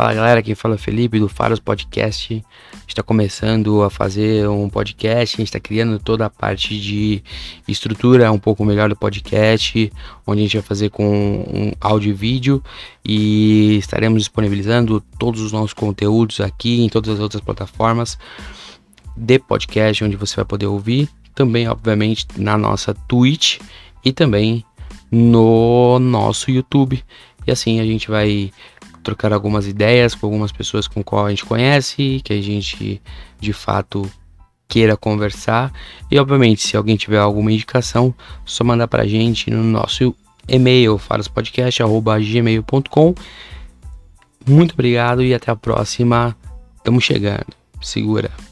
Fala galera, quem fala Felipe do Faros Podcast. A gente está começando a fazer um podcast, a gente está criando toda a parte de estrutura um pouco melhor do podcast, onde a gente vai fazer com um áudio e vídeo e estaremos disponibilizando todos os nossos conteúdos aqui em todas as outras plataformas de podcast, onde você vai poder ouvir. Também, obviamente, na nossa Twitch e também no nosso YouTube. E assim a gente vai trocar algumas ideias com algumas pessoas com qual a gente conhece, que a gente de fato queira conversar. E obviamente, se alguém tiver alguma indicação, só mandar pra gente no nosso e-mail faraspodcast@gmail.com. Muito obrigado e até a próxima. Estamos chegando. Segura.